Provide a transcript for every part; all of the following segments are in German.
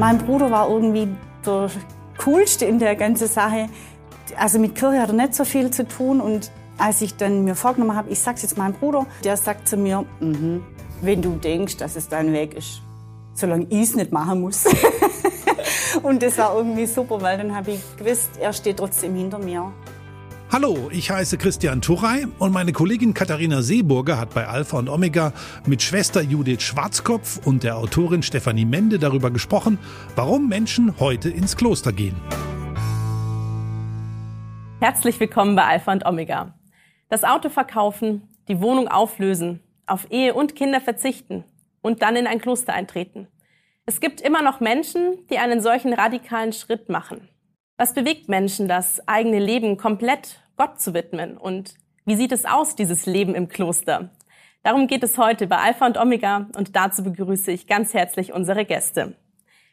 Mein Bruder war irgendwie der coolste in der ganzen Sache. Also mit Kirche hat er nicht so viel zu tun und als ich dann mir vorgenommen habe, ich sag's jetzt meinem Bruder, der sagt zu mir, mhm, wenn du denkst, dass es dein Weg ist, solange ich es nicht machen muss. und das war irgendwie super, weil dann habe ich gewusst, er steht trotzdem hinter mir. Hallo, ich heiße Christian Turrey und meine Kollegin Katharina Seeburger hat bei Alpha und Omega mit Schwester Judith Schwarzkopf und der Autorin Stefanie Mende darüber gesprochen, warum Menschen heute ins Kloster gehen. Herzlich willkommen bei Alpha und Omega. Das Auto verkaufen, die Wohnung auflösen, auf Ehe und Kinder verzichten und dann in ein Kloster eintreten. Es gibt immer noch Menschen, die einen solchen radikalen Schritt machen. Was bewegt Menschen, das eigene Leben komplett Gott zu widmen? Und wie sieht es aus, dieses Leben im Kloster? Darum geht es heute bei Alpha und Omega und dazu begrüße ich ganz herzlich unsere Gäste.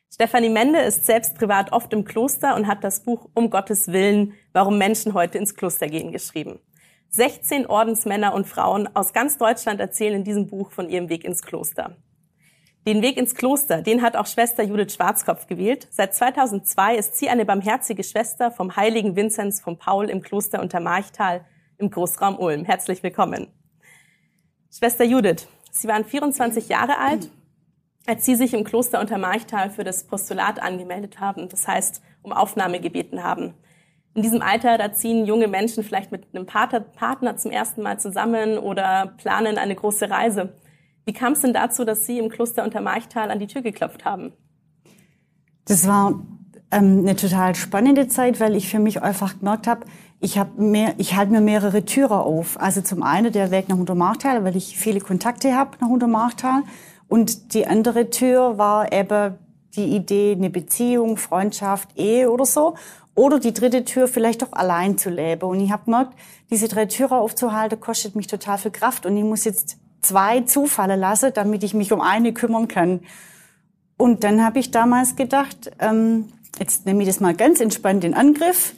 Stefanie Mende ist selbst privat oft im Kloster und hat das Buch Um Gottes Willen, warum Menschen heute ins Kloster gehen, geschrieben. 16 Ordensmänner und Frauen aus ganz Deutschland erzählen in diesem Buch von ihrem Weg ins Kloster. Den Weg ins Kloster, den hat auch Schwester Judith Schwarzkopf gewählt. Seit 2002 ist sie eine barmherzige Schwester vom heiligen Vinzenz von Paul im Kloster Untermarchtal im Großraum Ulm. Herzlich willkommen. Schwester Judith, Sie waren 24 Jahre alt, als Sie sich im Kloster Untermarchtal für das Postulat angemeldet haben, das heißt, um Aufnahme gebeten haben. In diesem Alter, da ziehen junge Menschen vielleicht mit einem Partner zum ersten Mal zusammen oder planen eine große Reise. Wie kam es denn dazu, dass Sie im Kloster Untermarchtal an die Tür geklopft haben? Das war ähm, eine total spannende Zeit, weil ich für mich einfach gemerkt habe, ich habe mehr, ich halte mir mehrere Türen auf. Also zum einen der Weg nach Untermarchtal, weil ich viele Kontakte habe nach Untermarchtal. Und die andere Tür war eben die Idee, eine Beziehung, Freundschaft, Ehe oder so. Oder die dritte Tür, vielleicht doch allein zu leben. Und ich habe gemerkt, diese drei Türen aufzuhalten, kostet mich total viel Kraft. Und ich muss jetzt zwei zufallen lasse, damit ich mich um eine kümmern kann. Und dann habe ich damals gedacht, ähm, jetzt nehme ich das mal ganz entspannt in Angriff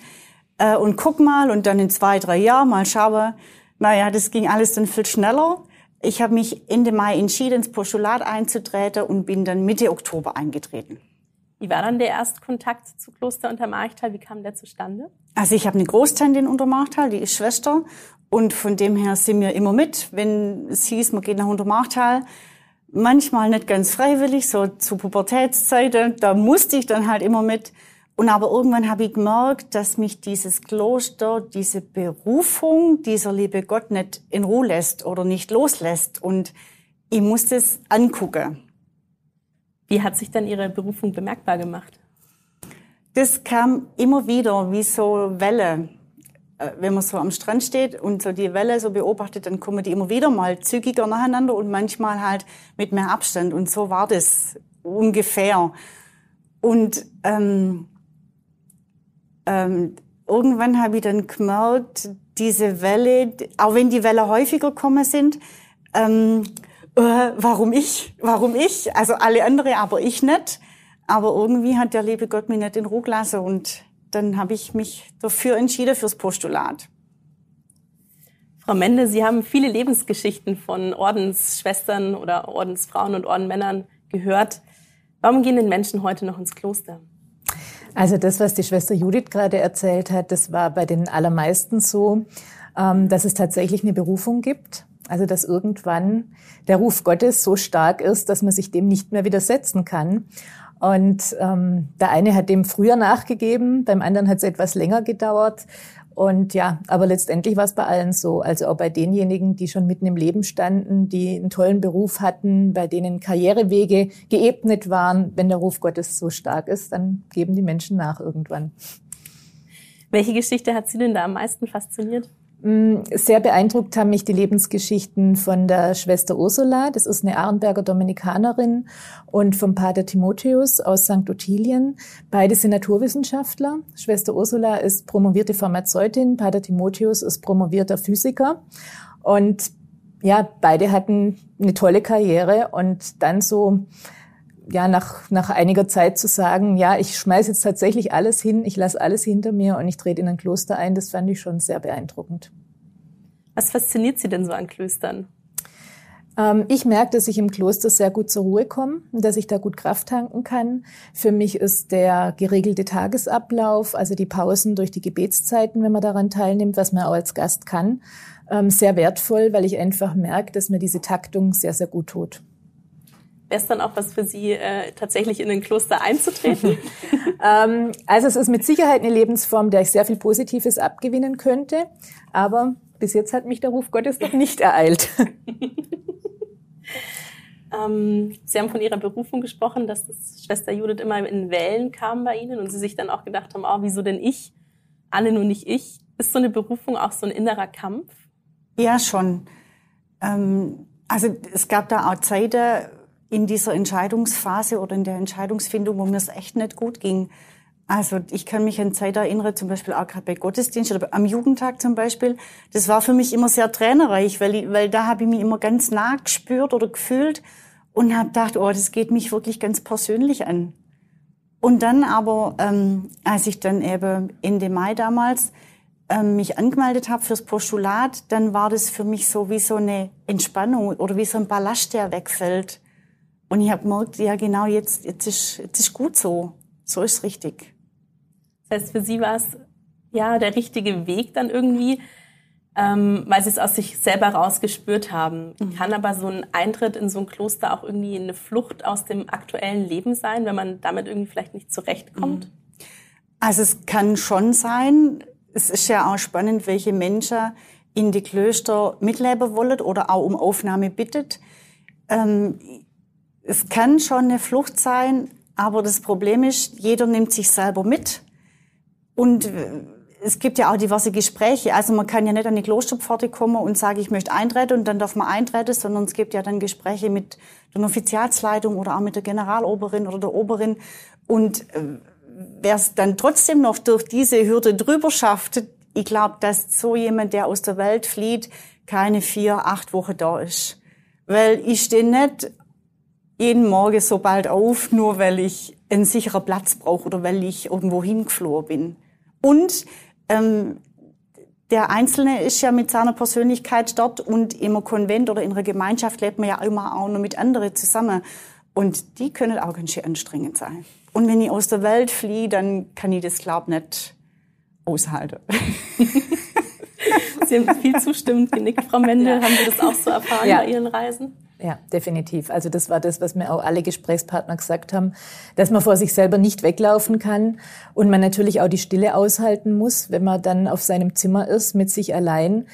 äh, und guck mal und dann in zwei, drei Jahren mal schaue. Naja, das ging alles dann viel schneller. Ich habe mich Ende Mai entschieden, ins Postulat einzutreten und bin dann Mitte Oktober eingetreten. Wie war dann der Erstkontakt zu Kloster Untermarchtal? Wie kam der zustande? Also ich habe eine Großtante in Untermarchtal, die ist Schwester. Und von dem her sind wir immer mit, wenn es hieß, man geht nach Untermarchtal. Manchmal nicht ganz freiwillig, so zu Pubertätszeiten. Da musste ich dann halt immer mit. Und aber irgendwann habe ich gemerkt, dass mich dieses Kloster, diese Berufung, dieser liebe Gott nicht in Ruhe lässt oder nicht loslässt. Und ich musste es angucken. Wie hat sich dann Ihre Berufung bemerkbar gemacht? Das kam immer wieder wie so Welle. Äh, wenn man so am Strand steht und so die Welle so beobachtet, dann kommen die immer wieder mal zügiger nacheinander und manchmal halt mit mehr Abstand. Und so war das ungefähr. Und ähm, ähm, irgendwann habe ich dann gemerkt, diese Welle, auch wenn die Welle häufiger kommen sind, ähm, äh, warum ich? Warum ich? Also alle andere, aber ich nicht. Aber irgendwie hat der liebe Gott mich nicht in Ruhe gelassen und dann habe ich mich dafür entschieden fürs Postulat. Frau Mende, Sie haben viele Lebensgeschichten von Ordensschwestern oder Ordensfrauen und Ordenmännern gehört. Warum gehen denn Menschen heute noch ins Kloster? Also das, was die Schwester Judith gerade erzählt hat, das war bei den allermeisten so, ähm, dass es tatsächlich eine Berufung gibt. Also dass irgendwann der Ruf Gottes so stark ist, dass man sich dem nicht mehr widersetzen kann. Und ähm, der eine hat dem früher nachgegeben, beim anderen hat es etwas länger gedauert. Und ja, aber letztendlich war es bei allen so. Also auch bei denjenigen, die schon mitten im Leben standen, die einen tollen Beruf hatten, bei denen Karrierewege geebnet waren. Wenn der Ruf Gottes so stark ist, dann geben die Menschen nach irgendwann. Welche Geschichte hat Sie denn da am meisten fasziniert? Mm, sehr beeindruckt haben mich die Lebensgeschichten von der Schwester Ursula, das ist eine Arnberger Dominikanerin, und vom Pater Timotheus aus St. Ottilien. Beide sind Naturwissenschaftler. Schwester Ursula ist promovierte Pharmazeutin, Pater Timotheus ist promovierter Physiker. Und ja, beide hatten eine tolle Karriere und dann so ja, nach, nach einiger Zeit zu sagen, ja, ich schmeiße jetzt tatsächlich alles hin, ich lasse alles hinter mir und ich trete in ein Kloster ein, das fand ich schon sehr beeindruckend. Was fasziniert Sie denn so an Klöstern? Ähm, ich merke, dass ich im Kloster sehr gut zur Ruhe komme und dass ich da gut Kraft tanken kann. Für mich ist der geregelte Tagesablauf, also die Pausen durch die Gebetszeiten, wenn man daran teilnimmt, was man auch als Gast kann, ähm, sehr wertvoll, weil ich einfach merke, dass mir diese Taktung sehr, sehr gut tut. Wäre es dann auch was für Sie, äh, tatsächlich in ein Kloster einzutreten? ähm, also es ist mit Sicherheit eine Lebensform, der ich sehr viel Positives abgewinnen könnte. Aber bis jetzt hat mich der Ruf Gottes noch nicht ereilt. ähm, Sie haben von Ihrer Berufung gesprochen, dass das Schwester Judith immer in Wellen kam bei Ihnen und Sie sich dann auch gedacht haben, oh, wieso denn ich? Alle nur nicht ich. Ist so eine Berufung auch so ein innerer Kampf? Ja, schon. Ähm, also es gab da auch Zeiten, in dieser Entscheidungsphase oder in der Entscheidungsfindung, wo mir es echt nicht gut ging. Also ich kann mich an Zeit erinnern, zum Beispiel auch gerade bei Gottesdienst oder am Jugendtag zum Beispiel. Das war für mich immer sehr trainerreich, weil, ich, weil da habe ich mich immer ganz nah gespürt oder gefühlt und habe gedacht, oh, das geht mich wirklich ganz persönlich an. Und dann aber, ähm, als ich dann eben Ende Mai damals ähm, mich angemeldet habe fürs Postulat, dann war das für mich so wie so eine Entspannung oder wie so ein Ballast, der wegfällt. Und ich habe gemerkt, ja genau, jetzt, jetzt, ist, jetzt ist gut so. So ist richtig. Das heißt, für Sie war es ja der richtige Weg dann irgendwie, ähm, weil Sie es aus sich selber rausgespürt haben. Mhm. Kann aber so ein Eintritt in so ein Kloster auch irgendwie eine Flucht aus dem aktuellen Leben sein, wenn man damit irgendwie vielleicht nicht zurechtkommt? Mhm. Also es kann schon sein. Es ist ja auch spannend, welche Menschen in die Klöster mitleben wollen oder auch um Aufnahme bittet. Ähm, es kann schon eine Flucht sein, aber das Problem ist, jeder nimmt sich selber mit. Und äh, es gibt ja auch diverse Gespräche. Also man kann ja nicht an die Klosterpforte kommen und sagen, ich möchte eintreten und dann darf man eintreten, sondern es gibt ja dann Gespräche mit der Offizialsleitung oder auch mit der Generaloberin oder der Oberin. Und äh, wer es dann trotzdem noch durch diese Hürde drüber schafft, ich glaube, dass so jemand, der aus der Welt flieht, keine vier, acht Wochen da ist. Weil ich stehe nicht jeden Morgen so bald auf, nur weil ich einen sicheren Platz brauche oder weil ich irgendwo hingeflohen bin. Und ähm, der Einzelne ist ja mit seiner Persönlichkeit dort und im Konvent oder in einer Gemeinschaft lebt man ja immer auch noch mit anderen zusammen. Und die können auch ganz schön anstrengend sein. Und wenn ich aus der Welt fliehe, dann kann ich das, glaube ich, nicht aushalten. Sie haben viel zustimmend genickt, Frau Mendel. Ja. Haben Sie das auch so erfahren ja. bei Ihren Reisen? Ja, definitiv. Also das war das, was mir auch alle Gesprächspartner gesagt haben, dass man vor sich selber nicht weglaufen kann und man natürlich auch die Stille aushalten muss, wenn man dann auf seinem Zimmer ist mit sich allein.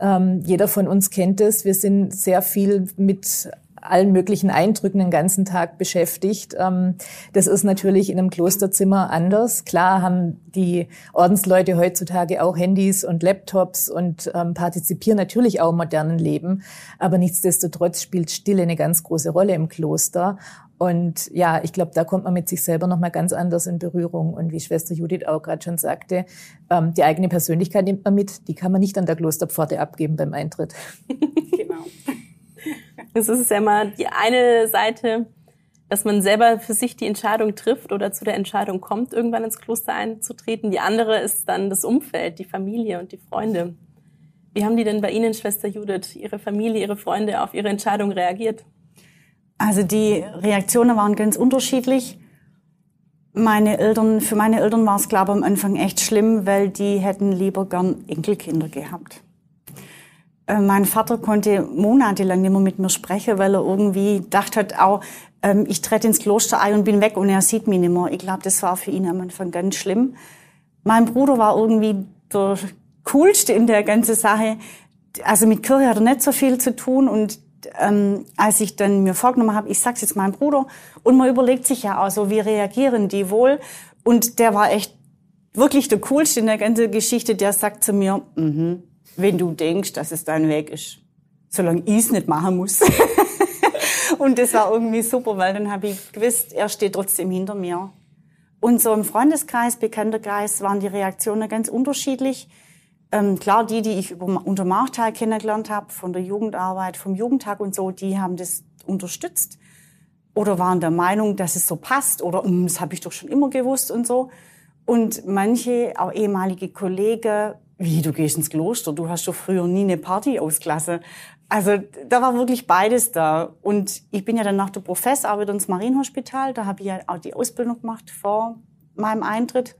Ähm, jeder von uns kennt es. Wir sind sehr viel mit allen möglichen Eindrücken den ganzen Tag beschäftigt. Ähm, das ist natürlich in einem Klosterzimmer anders. Klar haben die Ordensleute heutzutage auch Handys und Laptops und ähm, partizipieren natürlich auch im modernen Leben. Aber nichtsdestotrotz spielt Stille eine ganz große Rolle im Kloster. Und ja, ich glaube, da kommt man mit sich selber noch mal ganz anders in Berührung. Und wie Schwester Judith auch gerade schon sagte, ähm, die eigene Persönlichkeit nimmt man mit. Die kann man nicht an der Klosterpforte abgeben beim Eintritt. genau. Es ist ja immer die eine Seite, dass man selber für sich die Entscheidung trifft oder zu der Entscheidung kommt, irgendwann ins Kloster einzutreten. Die andere ist dann das Umfeld, die Familie und die Freunde. Wie haben die denn bei Ihnen, Schwester Judith, Ihre Familie, Ihre Freunde auf Ihre Entscheidung reagiert? Also die Reaktionen waren ganz unterschiedlich. Meine Eltern, für meine Eltern war es, glaube ich, am Anfang echt schlimm, weil die hätten lieber gern Enkelkinder gehabt. Äh, mein Vater konnte monatelang nicht mehr mit mir sprechen, weil er irgendwie gedacht hat, auch, ähm, ich trete ins Kloster ein und bin weg und er sieht mich nicht mehr. Ich glaube, das war für ihn am Anfang ganz schlimm. Mein Bruder war irgendwie der coolste in der ganzen Sache. Also mit Kirche hat er nicht so viel zu tun und ähm, als ich dann mir vorgenommen habe, ich sag's jetzt meinem Bruder und man überlegt sich ja auch so, wie reagieren die wohl und der war echt wirklich der coolste in der ganzen Geschichte, der sagt zu mir, mhm, wenn du denkst, dass es dein Weg ist. Solange ich es nicht machen muss. und das war irgendwie super, weil dann habe ich gewusst, er steht trotzdem hinter mir. Und so im Freundeskreis, Bekannterkreis waren die Reaktionen ganz unterschiedlich. Ähm, klar, die, die ich über, unter Marktal kennengelernt habe, von der Jugendarbeit, vom Jugendtag und so, die haben das unterstützt oder waren der Meinung, dass es so passt oder hm, das habe ich doch schon immer gewusst und so. Und manche, auch ehemalige Kollegen, wie, du gehst ins Kloster, du hast doch früher nie eine Party ausgelassen. Also da war wirklich beides da. Und ich bin ja dann nach der wieder ins Marienhospital, da habe ich ja auch die Ausbildung gemacht vor meinem Eintritt.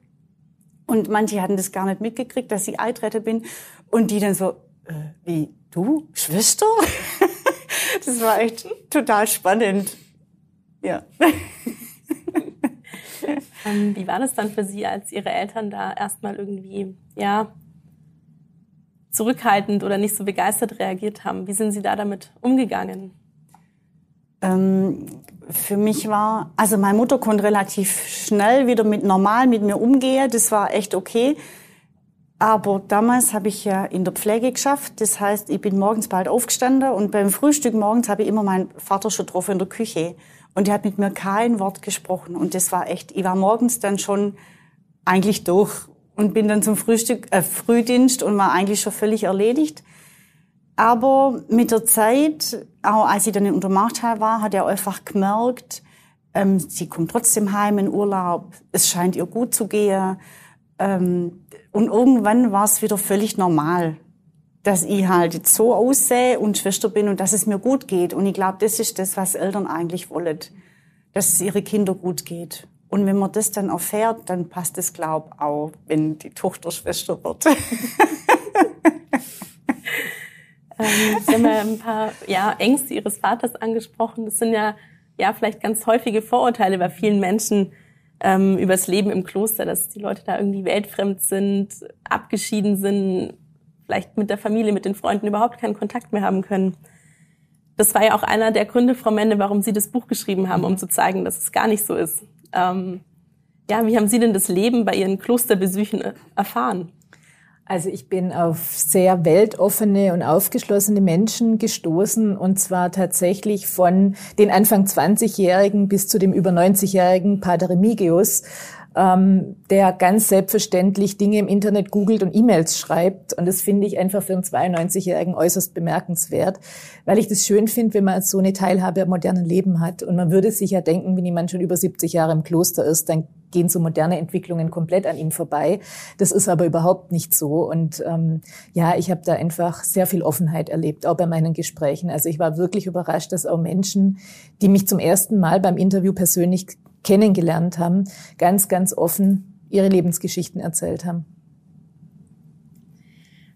Und manche hatten das gar nicht mitgekriegt, dass ich Eintritte bin. Und die dann so, äh, wie, du, Schwester? das war echt total spannend. Ja. ähm, wie war das dann für Sie, als Ihre Eltern da erstmal irgendwie, ja, zurückhaltend oder nicht so begeistert reagiert haben? Wie sind Sie da damit umgegangen? Ähm, für mich war, also meine Mutter konnte relativ schnell wieder mit normal mit mir umgehen. Das war echt okay. Aber damals habe ich ja in der Pflege geschafft. Das heißt, ich bin morgens bald aufgestanden und beim Frühstück morgens habe ich immer meinen Vater schon getroffen in der Küche. Und er hat mit mir kein Wort gesprochen. Und das war echt, ich war morgens dann schon eigentlich durch und bin dann zum Frühstück, äh, Frühdienst und war eigentlich schon völlig erledigt. Aber mit der Zeit, auch als ich dann in Untermachtal war, hat er einfach gemerkt, ähm, sie kommt trotzdem heim in Urlaub, es scheint ihr gut zu gehen. Ähm, und irgendwann war es wieder völlig normal, dass ich halt jetzt so aussehe und Schwester bin und dass es mir gut geht. Und ich glaube, das ist das, was Eltern eigentlich wollen, dass es ihre Kinder gut geht. Und wenn man das dann erfährt, dann passt es, glaube ich, auch, wenn die Tochter Schwester wird. Ähm, Sie haben ja ein paar ja, Ängste Ihres Vaters angesprochen. Das sind ja, ja vielleicht ganz häufige Vorurteile bei vielen Menschen ähm, über das Leben im Kloster, dass die Leute da irgendwie weltfremd sind, abgeschieden sind, vielleicht mit der Familie, mit den Freunden überhaupt keinen Kontakt mehr haben können. Das war ja auch einer der Gründe, Frau Mende, warum Sie das Buch geschrieben haben, um zu zeigen, dass es gar nicht so ist. Ähm, ja, wie haben Sie denn das Leben bei Ihren Klosterbesüchen äh, erfahren? Also ich bin auf sehr weltoffene und aufgeschlossene Menschen gestoßen und zwar tatsächlich von den Anfang 20-Jährigen bis zu dem über 90-jährigen Pater Remigius, ähm, der ganz selbstverständlich Dinge im Internet googelt und E-Mails schreibt. Und das finde ich einfach für einen 92-Jährigen äußerst bemerkenswert, weil ich das schön finde, wenn man so eine Teilhabe am modernen Leben hat. Und man würde sich ja denken, wenn jemand schon über 70 Jahre im Kloster ist, dann gehen so moderne Entwicklungen komplett an ihm vorbei. Das ist aber überhaupt nicht so. Und ähm, ja, ich habe da einfach sehr viel Offenheit erlebt, auch bei meinen Gesprächen. Also ich war wirklich überrascht, dass auch Menschen, die mich zum ersten Mal beim Interview persönlich kennengelernt haben, ganz, ganz offen ihre Lebensgeschichten erzählt haben.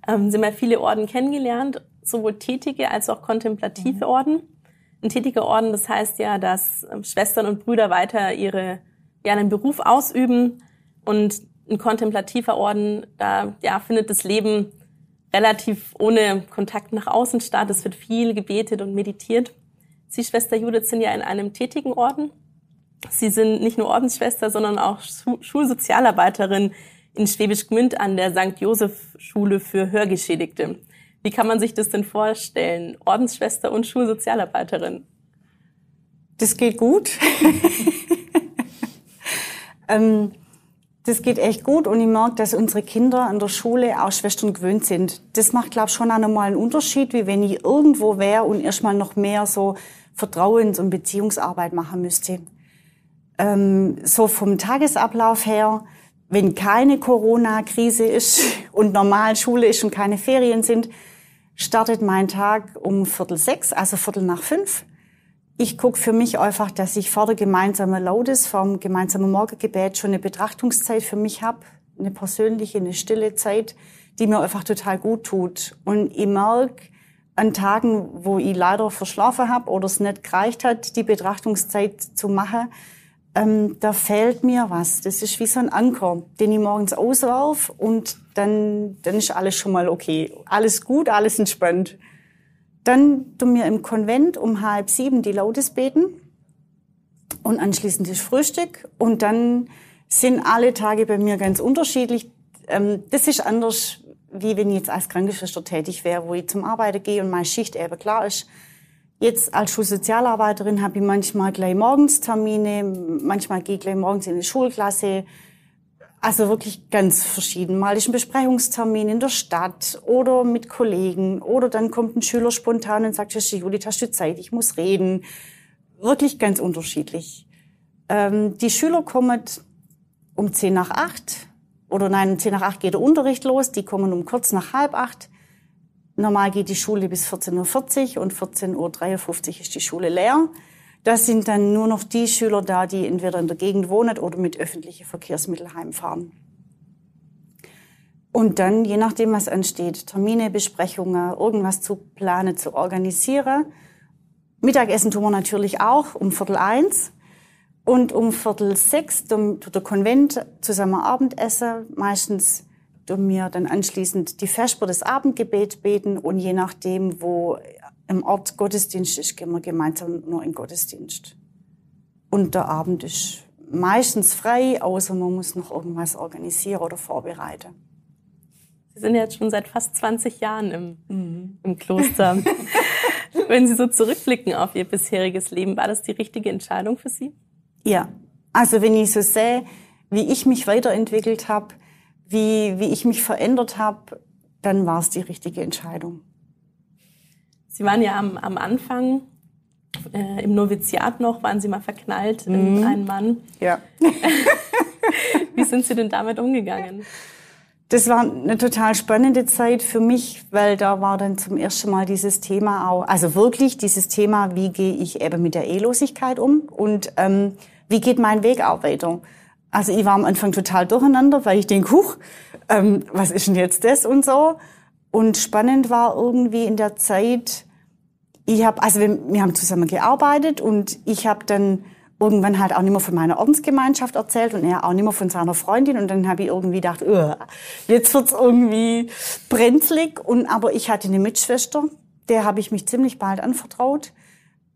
Ähm, Sie haben ja viele Orden kennengelernt, sowohl tätige als auch kontemplative mhm. Orden. Ein tätiger Orden, das heißt ja, dass ähm, Schwestern und Brüder weiter ihre ja, einen Beruf ausüben und ein kontemplativer Orden, da ja, findet das Leben relativ ohne Kontakt nach außen statt. Es wird viel gebetet und meditiert. Sie, Schwester Judith, sind ja in einem tätigen Orden. Sie sind nicht nur Ordensschwester, sondern auch Schulsozialarbeiterin in Schwäbisch Gmünd an der St. Josef Schule für Hörgeschädigte. Wie kann man sich das denn vorstellen? Ordensschwester und Schulsozialarbeiterin? Das geht gut. Ähm, das geht echt gut und ich merke, dass unsere Kinder an der Schule auch Schwestern gewöhnt sind. Das macht, glaube ich, schon auch nochmal einen Unterschied, wie wenn ich irgendwo wäre und erstmal noch mehr so Vertrauens- und Beziehungsarbeit machen müsste. Ähm, so vom Tagesablauf her, wenn keine Corona-Krise ist und normal Schule ist und keine Ferien sind, startet mein Tag um Viertel sechs, also Viertel nach fünf. Ich gucke für mich einfach, dass ich vor der gemeinsamen Laudes, vom gemeinsamen Morgengebet schon eine Betrachtungszeit für mich habe, eine persönliche, eine stille Zeit, die mir einfach total gut tut. Und ich merke an Tagen, wo ich leider verschlafen habe oder es nicht gereicht hat, die Betrachtungszeit zu machen, ähm, da fehlt mir was. Das ist wie so ein Anker, den ich morgens auswerf und dann, dann ist alles schon mal okay. Alles gut, alles entspannt. Dann tun wir im Konvent um halb sieben die Laudes beten und anschließend das Frühstück. Und dann sind alle Tage bei mir ganz unterschiedlich. Ähm, das ist anders, wie wenn ich jetzt als Krankenschwester tätig wäre, wo ich zum Arbeiten gehe und meine Schicht eben klar ist. Jetzt als Schulsozialarbeiterin habe ich manchmal gleich morgens Termine, manchmal gehe ich gleich morgens in die Schulklasse, also wirklich ganz verschieden. Mal ist ein Besprechungstermin in der Stadt oder mit Kollegen oder dann kommt ein Schüler spontan und sagt, Judith, hast du Zeit? Ich muss reden. Wirklich ganz unterschiedlich. Ähm, die Schüler kommen um zehn nach acht oder nein, um 10 nach 8 geht der Unterricht los. Die kommen um kurz nach halb acht. Normal geht die Schule bis 14.40 Uhr und 14.53 Uhr ist die Schule leer. Da sind dann nur noch die Schüler da, die entweder in der Gegend wohnen oder mit öffentlichen Verkehrsmitteln heimfahren. Und dann, je nachdem, was ansteht, Termine, Besprechungen, irgendwas zu planen, zu organisieren. Mittagessen tun wir natürlich auch um Viertel eins. Und um Viertel sechs tut der Konvent zusammen Abendessen. Meistens tun wir dann anschließend die Vesper des Abendgebet beten und je nachdem, wo im Ort Gottesdienst ist, gehen wir gemeinsam nur in Gottesdienst. Und der Abend ist meistens frei, außer man muss noch irgendwas organisieren oder vorbereiten. Sie sind jetzt schon seit fast 20 Jahren im, mhm. im Kloster. Wenn Sie so zurückblicken auf Ihr bisheriges Leben, war das die richtige Entscheidung für Sie? Ja, also wenn ich so sehe, wie ich mich weiterentwickelt habe, wie, wie ich mich verändert habe, dann war es die richtige Entscheidung. Sie waren ja am, am Anfang äh, im Noviziat noch, waren Sie mal verknallt mhm. in einen Mann. Ja. wie sind Sie denn damit umgegangen? Das war eine total spannende Zeit für mich, weil da war dann zum ersten Mal dieses Thema auch, also wirklich dieses Thema, wie gehe ich eben mit der Ehelosigkeit um und ähm, wie geht mein Weg auch weiter. Also ich war am Anfang total durcheinander, weil ich denke, huch, ähm, was ist denn jetzt das und so. Und spannend war irgendwie in der Zeit, ich habe, also wir, wir haben zusammen gearbeitet und ich habe dann irgendwann halt auch nicht mehr von meiner Ordensgemeinschaft erzählt und er auch nicht mehr von seiner Freundin. Und dann habe ich irgendwie gedacht, oh, jetzt wird's irgendwie brenzlig. Und aber ich hatte eine Mitschwester, der habe ich mich ziemlich bald anvertraut.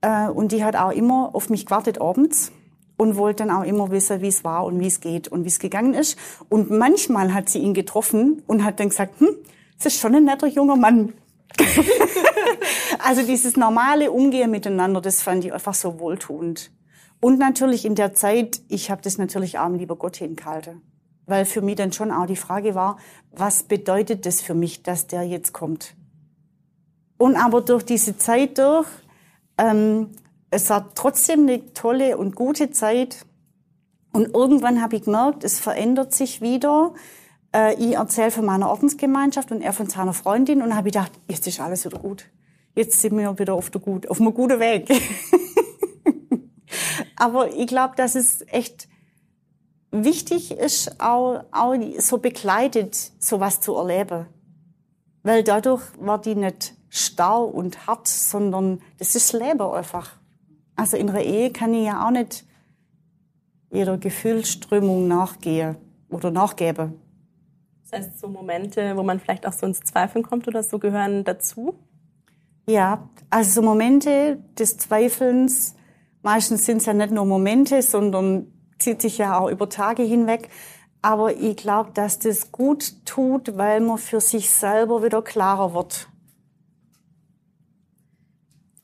Äh, und die hat auch immer auf mich gewartet abends und wollte dann auch immer wissen, wie es war und wie es geht und wie es gegangen ist. Und manchmal hat sie ihn getroffen und hat dann gesagt, hm, das ist schon ein netter junger Mann. also dieses normale Umgehen miteinander, das fand ich einfach so wohltuend. Und natürlich in der Zeit, ich habe das natürlich auch lieber Gott hingehalten. Weil für mich dann schon auch die Frage war, was bedeutet das für mich, dass der jetzt kommt? Und aber durch diese Zeit durch, ähm, es war trotzdem eine tolle und gute Zeit. Und irgendwann habe ich gemerkt, es verändert sich wieder. Äh, ich erzähle von meiner Ordensgemeinschaft und er von seiner Freundin und habe gedacht, jetzt ist alles wieder gut. Jetzt sind wir wieder auf, der gut, auf einem guten Weg. Aber ich glaube, dass es echt wichtig ist, auch, auch so begleitet sowas zu erleben. Weil dadurch war die nicht starr und hart, sondern das ist Leben einfach. Also in einer Ehe kann ich ja auch nicht jeder Gefühlsströmung nachgehen oder nachgeben. Das heißt, so Momente, wo man vielleicht auch so ins Zweifeln kommt oder so, gehören dazu? Ja, also so Momente des Zweifelns Meistens sind es ja nicht nur Momente, sondern zieht sich ja auch über Tage hinweg. Aber ich glaube, dass das gut tut, weil man für sich selber wieder klarer wird.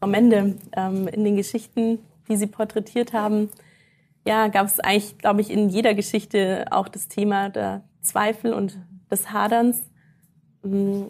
Am Ende, ähm, in den Geschichten, die Sie porträtiert haben, ja, gab es eigentlich, glaube ich, in jeder Geschichte auch das Thema der Zweifel und des Haderns. Hm,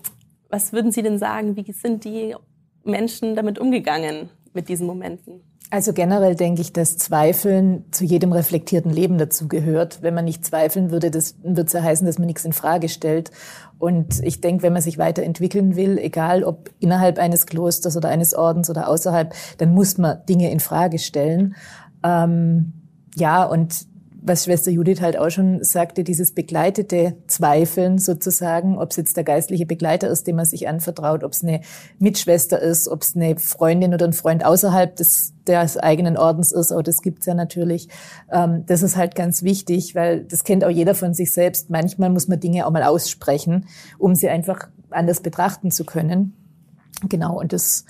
was würden Sie denn sagen? Wie sind die Menschen damit umgegangen mit diesen Momenten? Also generell denke ich, dass Zweifeln zu jedem reflektierten Leben dazu gehört. Wenn man nicht zweifeln würde, das würde es ja heißen, dass man nichts in Frage stellt. Und ich denke, wenn man sich weiterentwickeln will, egal ob innerhalb eines Klosters oder eines Ordens oder außerhalb, dann muss man Dinge in Frage stellen. Ähm, ja, und was Schwester Judith halt auch schon sagte, dieses begleitete Zweifeln sozusagen, ob es jetzt der geistliche Begleiter ist, dem man sich anvertraut, ob es eine Mitschwester ist, ob es eine Freundin oder ein Freund außerhalb des, des eigenen Ordens ist, auch das gibt's ja natürlich. Ähm, das ist halt ganz wichtig, weil das kennt auch jeder von sich selbst. Manchmal muss man Dinge auch mal aussprechen, um sie einfach anders betrachten zu können. Genau, und das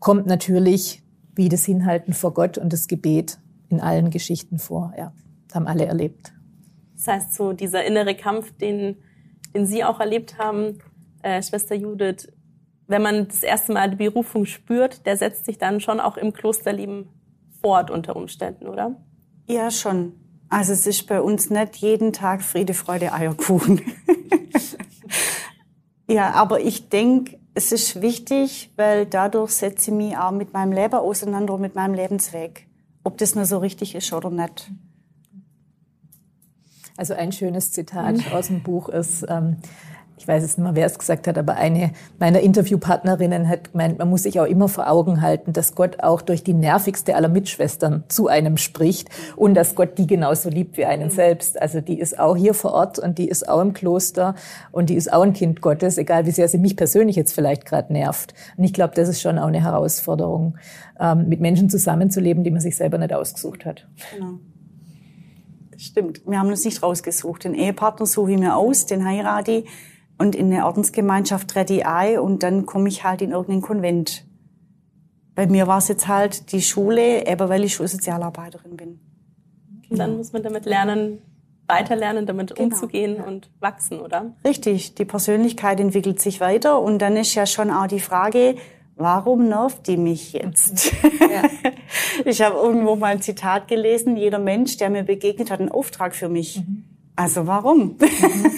kommt natürlich wie das Hinhalten vor Gott und das Gebet in allen Geschichten vor, ja haben alle erlebt. Das heißt, so dieser innere Kampf, den, den Sie auch erlebt haben, äh, Schwester Judith, wenn man das erste Mal die Berufung spürt, der setzt sich dann schon auch im Klosterleben fort unter Umständen, oder? Ja, schon. Also es ist bei uns nicht jeden Tag Friede, Freude, Eierkuchen. ja, aber ich denke, es ist wichtig, weil dadurch setze ich mich auch mit meinem Leben auseinander, mit meinem Lebensweg. Ob das nur so richtig ist oder nicht. Also ein schönes Zitat mhm. aus dem Buch ist, ähm, ich weiß es nicht mehr, wer es gesagt hat, aber eine meiner Interviewpartnerinnen hat gemeint, man muss sich auch immer vor Augen halten, dass Gott auch durch die nervigste aller Mitschwestern zu einem spricht und dass Gott die genauso liebt wie einen selbst. Also die ist auch hier vor Ort und die ist auch im Kloster und die ist auch ein Kind Gottes, egal wie sehr sie mich persönlich jetzt vielleicht gerade nervt. Und ich glaube, das ist schon auch eine Herausforderung, ähm, mit Menschen zusammenzuleben, die man sich selber nicht ausgesucht hat. Genau. Stimmt. Wir haben uns nicht rausgesucht. Den Ehepartner suche ich mir aus, den heirate ich und in eine Ordensgemeinschaft trete ich ein und dann komme ich halt in irgendeinen Konvent. Bei mir war es jetzt halt die Schule, eben weil ich Schulsozialarbeiterin bin. Und dann muss man damit lernen, weiterlernen, damit genau. umzugehen und wachsen, oder? Richtig, die Persönlichkeit entwickelt sich weiter und dann ist ja schon auch die Frage, warum nervt die mich jetzt? Ja. Ich habe irgendwo mal ein Zitat gelesen, jeder Mensch, der mir begegnet, hat einen Auftrag für mich. Mhm. Also warum? Mhm.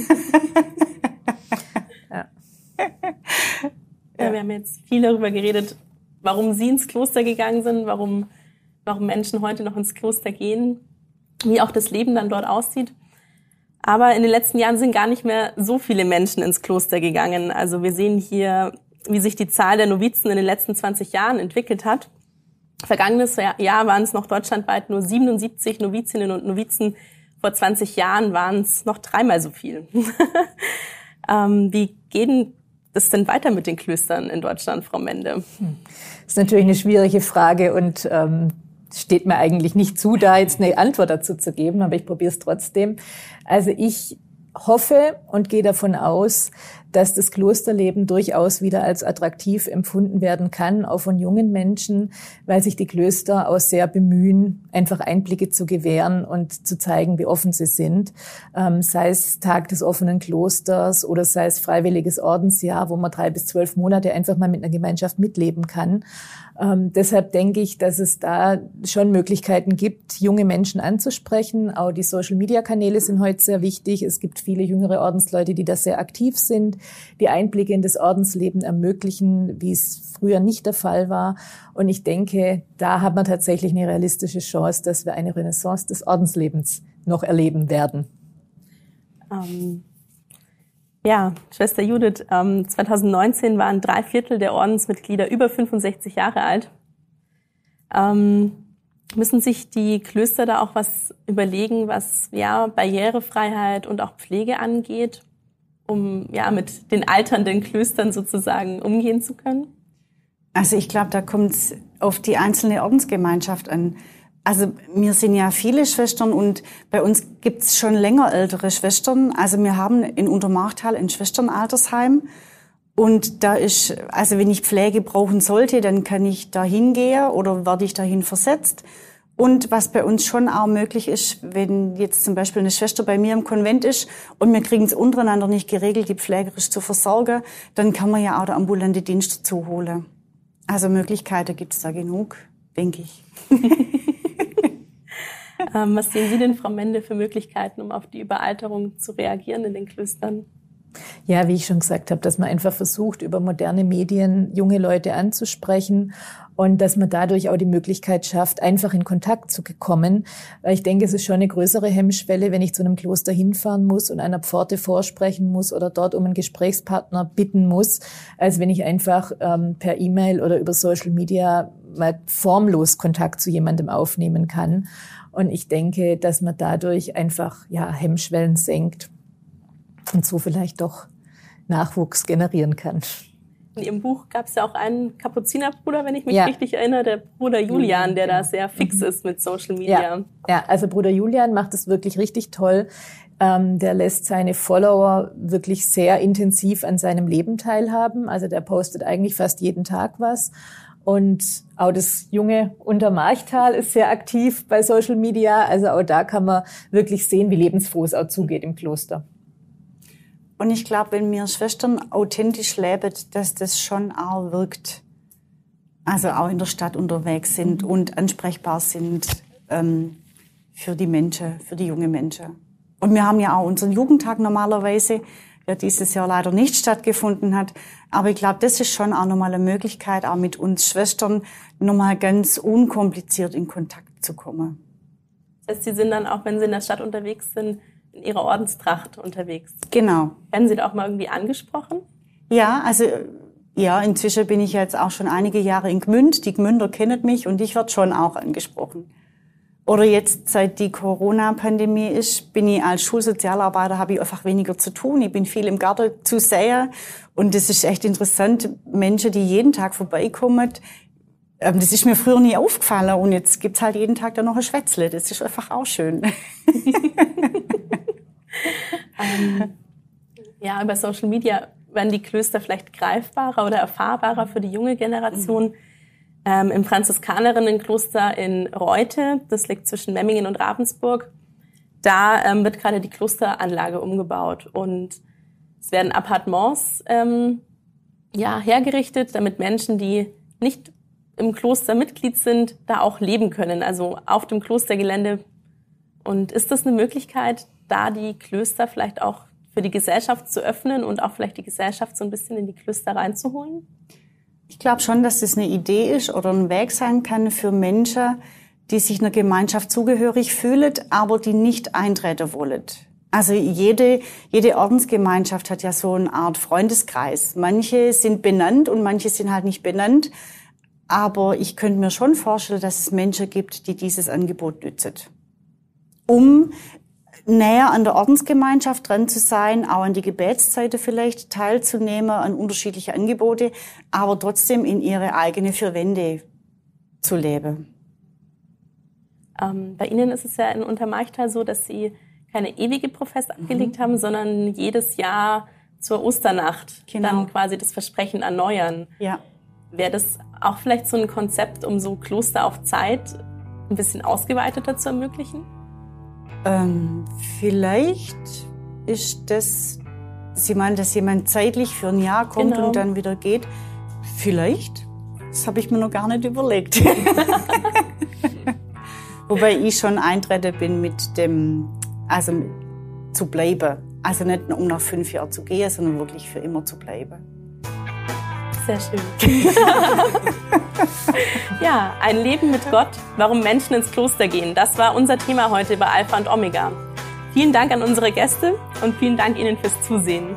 Ja. Wir haben jetzt viel darüber geredet, warum Sie ins Kloster gegangen sind, warum, warum Menschen heute noch ins Kloster gehen, wie auch das Leben dann dort aussieht. Aber in den letzten Jahren sind gar nicht mehr so viele Menschen ins Kloster gegangen. Also wir sehen hier, wie sich die Zahl der Novizen in den letzten 20 Jahren entwickelt hat. Vergangenes Jahr waren es noch deutschlandweit nur 77 Novizinnen und Novizen. Vor 20 Jahren waren es noch dreimal so viel. ähm, wie gehen es denn weiter mit den Klöstern in Deutschland, Frau Mende? Das ist natürlich eine schwierige Frage und ähm, steht mir eigentlich nicht zu, da jetzt eine Antwort dazu zu geben, aber ich probiere es trotzdem. Also ich hoffe und gehe davon aus, dass das Klosterleben durchaus wieder als attraktiv empfunden werden kann, auch von jungen Menschen, weil sich die Klöster auch sehr bemühen, einfach Einblicke zu gewähren und zu zeigen, wie offen sie sind. Ähm, sei es Tag des offenen Klosters oder sei es freiwilliges Ordensjahr, wo man drei bis zwölf Monate einfach mal mit einer Gemeinschaft mitleben kann. Ähm, deshalb denke ich, dass es da schon Möglichkeiten gibt, junge Menschen anzusprechen. Auch die Social-Media-Kanäle sind heute sehr wichtig. Es gibt viele jüngere Ordensleute, die da sehr aktiv sind, die Einblicke in das Ordensleben ermöglichen, wie es früher nicht der Fall war. Und ich denke, da hat man tatsächlich eine realistische Chance, dass wir eine Renaissance des Ordenslebens noch erleben werden. Ähm, ja, Schwester Judith, ähm, 2019 waren drei Viertel der Ordensmitglieder über 65 Jahre alt. Ähm, müssen sich die Klöster da auch was überlegen, was ja Barrierefreiheit und auch Pflege angeht, um ja mit den alternden Klöstern sozusagen umgehen zu können? Also ich glaube, da kommt es auf die einzelne Ordensgemeinschaft an. Also wir sind ja viele Schwestern und bei uns gibt's schon länger ältere Schwestern. Also wir haben in Untermachtal ein Schwesternaltersheim. Und da ist, also wenn ich Pflege brauchen sollte, dann kann ich da hingehen oder werde ich dahin versetzt. Und was bei uns schon auch möglich ist, wenn jetzt zum Beispiel eine Schwester bei mir im Konvent ist und wir kriegen es untereinander nicht geregelt, die pflegerisch zu versorgen, dann kann man ja auch der ambulante Dienst zuholen. Also Möglichkeiten gibt's da genug, denke ich. Ähm, was sehen Sie denn, Frau Mende, für Möglichkeiten, um auf die Überalterung zu reagieren in den Klöstern? Ja, wie ich schon gesagt habe, dass man einfach versucht, über moderne Medien junge Leute anzusprechen und dass man dadurch auch die Möglichkeit schafft, einfach in Kontakt zu kommen. Weil ich denke, es ist schon eine größere Hemmschwelle, wenn ich zu einem Kloster hinfahren muss und einer Pforte vorsprechen muss oder dort um einen Gesprächspartner bitten muss, als wenn ich einfach ähm, per E-Mail oder über Social Media mal formlos Kontakt zu jemandem aufnehmen kann. Und ich denke, dass man dadurch einfach ja, Hemmschwellen senkt und so vielleicht doch Nachwuchs generieren kann. In Ihrem Buch gab es ja auch einen Kapuzinerbruder, wenn ich mich ja. richtig erinnere, der Bruder Julian, der da sehr fix mhm. ist mit Social Media. Ja, ja also Bruder Julian macht es wirklich richtig toll. Ähm, der lässt seine Follower wirklich sehr intensiv an seinem Leben teilhaben. Also der postet eigentlich fast jeden Tag was und auch das junge Untermarchtal ist sehr aktiv bei Social Media. Also auch da kann man wirklich sehen, wie lebensfroh es auch zugeht im Kloster. Und ich glaube, wenn wir Schwestern authentisch leben, dass das schon auch wirkt. Also auch in der Stadt unterwegs sind mhm. und ansprechbar sind ähm, für die Menschen, für die junge Menschen. Und wir haben ja auch unseren Jugendtag normalerweise der dieses Jahr leider nicht stattgefunden hat. Aber ich glaube, das ist schon auch nochmal eine Möglichkeit, auch mit uns Schwestern nochmal ganz unkompliziert in Kontakt zu kommen. Das heißt, Sie sind dann auch, wenn Sie in der Stadt unterwegs sind, in Ihrer Ordenstracht unterwegs. Genau. Werden Sie da auch mal irgendwie angesprochen? Ja, also ja, inzwischen bin ich jetzt auch schon einige Jahre in Gmünd. Die Gmünder kennen mich und ich werde schon auch angesprochen. Oder jetzt, seit die Corona-Pandemie ist, bin ich als Schulsozialarbeiter, habe ich einfach weniger zu tun. Ich bin viel im Garten zu sehr. Und das ist echt interessant. Menschen, die jeden Tag vorbeikommen, ähm, das ist mir früher nie aufgefallen. Und jetzt gibt's halt jeden Tag da noch ein Schwätzle. Das ist einfach auch schön. ähm, ja, über Social Media werden die Klöster vielleicht greifbarer oder erfahrbarer für die junge Generation. Mhm ähm, im Franziskanerienkloster in Reute, das liegt zwischen Memmingen und Ravensburg. Da ähm, wird gerade die Klosteranlage umgebaut und es werden Appartements ähm, ja, hergerichtet, damit Menschen, die nicht im Kloster Mitglied sind, da auch leben können, also auf dem Klostergelände. Und ist das eine Möglichkeit, da die Klöster vielleicht auch für die Gesellschaft zu öffnen und auch vielleicht die Gesellschaft so ein bisschen in die Klöster reinzuholen? Ich glaube schon, dass das eine Idee ist oder ein Weg sein kann für Menschen, die sich einer Gemeinschaft zugehörig fühlen, aber die nicht eintreten wollen. Also jede, jede Ordensgemeinschaft hat ja so eine Art Freundeskreis. Manche sind benannt und manche sind halt nicht benannt. Aber ich könnte mir schon vorstellen, dass es Menschen gibt, die dieses Angebot nützen. Um näher an der Ordensgemeinschaft dran zu sein, auch an die Gebetszeiten vielleicht teilzunehmen, an unterschiedliche Angebote, aber trotzdem in ihre eigene vier Wände zu leben. Ähm, bei Ihnen ist es ja in Untermarchtal so, dass Sie keine ewige Profess abgelegt mhm. haben, sondern jedes Jahr zur Osternacht genau. dann quasi das Versprechen erneuern. Ja. Wäre das auch vielleicht so ein Konzept, um so Kloster auf Zeit ein bisschen ausgeweiteter zu ermöglichen? Ähm, vielleicht ist das, Sie meinen, dass jemand zeitlich für ein Jahr kommt genau. und dann wieder geht. Vielleicht. Das habe ich mir noch gar nicht überlegt. Wobei ich schon eintreten bin mit dem, also zu bleiben. Also nicht um nach fünf Jahren zu gehen, sondern wirklich für immer zu bleiben. Sehr schön. ja, ein Leben mit Gott, warum Menschen ins Kloster gehen. Das war unser Thema heute bei Alpha und Omega. Vielen Dank an unsere Gäste und vielen Dank Ihnen fürs Zusehen.